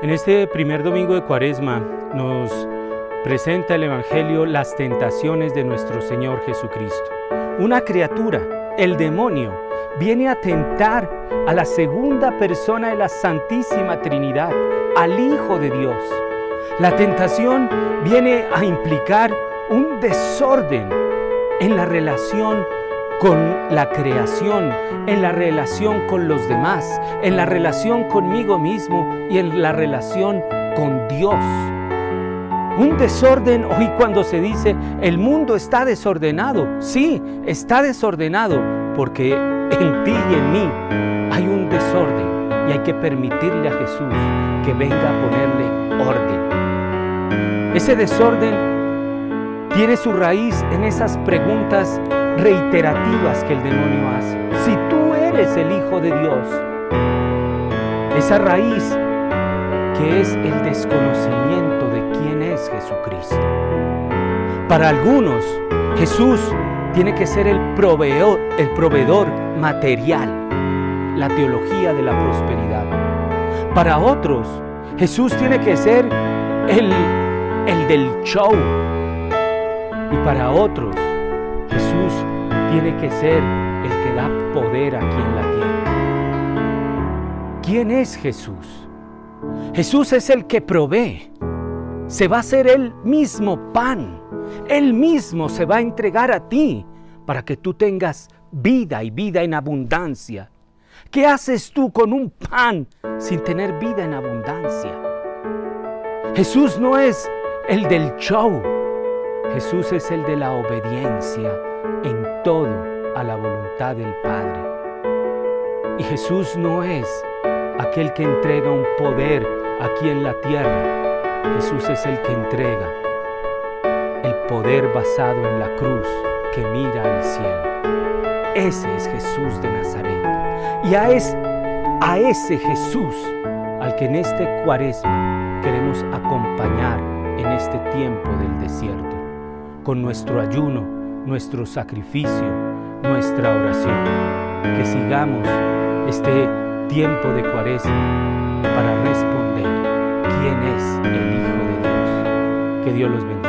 En este primer domingo de Cuaresma nos presenta el Evangelio las tentaciones de nuestro Señor Jesucristo. Una criatura, el demonio, viene a tentar a la segunda persona de la Santísima Trinidad, al Hijo de Dios. La tentación viene a implicar un desorden en la relación con la creación, en la relación con los demás, en la relación conmigo mismo y en la relación con Dios. Un desorden, hoy cuando se dice el mundo está desordenado, sí, está desordenado porque en ti y en mí hay un desorden y hay que permitirle a Jesús que venga a ponerle orden. Ese desorden tiene su raíz en esas preguntas reiterativas que el demonio hace. Si tú eres el Hijo de Dios, esa raíz que es el desconocimiento de quién es Jesucristo. Para algunos, Jesús tiene que ser el proveedor, el proveedor material, la teología de la prosperidad. Para otros, Jesús tiene que ser el, el del show. Y para otros, Jesús tiene que ser el que da poder aquí en la tierra. ¿Quién es Jesús? Jesús es el que provee. Se va a hacer Él mismo pan. Él mismo se va a entregar a ti para que tú tengas vida y vida en abundancia. ¿Qué haces tú con un pan sin tener vida en abundancia? Jesús no es el del show. Jesús es el de la obediencia en todo a la voluntad del Padre. Y Jesús no es aquel que entrega un poder aquí en la tierra. Jesús es el que entrega el poder basado en la cruz que mira al cielo. Ese es Jesús de Nazaret. Y a, es, a ese Jesús al que en este cuaresma queremos acompañar en este tiempo del desierto, con nuestro ayuno, nuestro sacrificio, nuestra oración. Que sigamos este tiempo de cuaresma para responder quién es el Hijo de Dios. Que Dios los bendiga.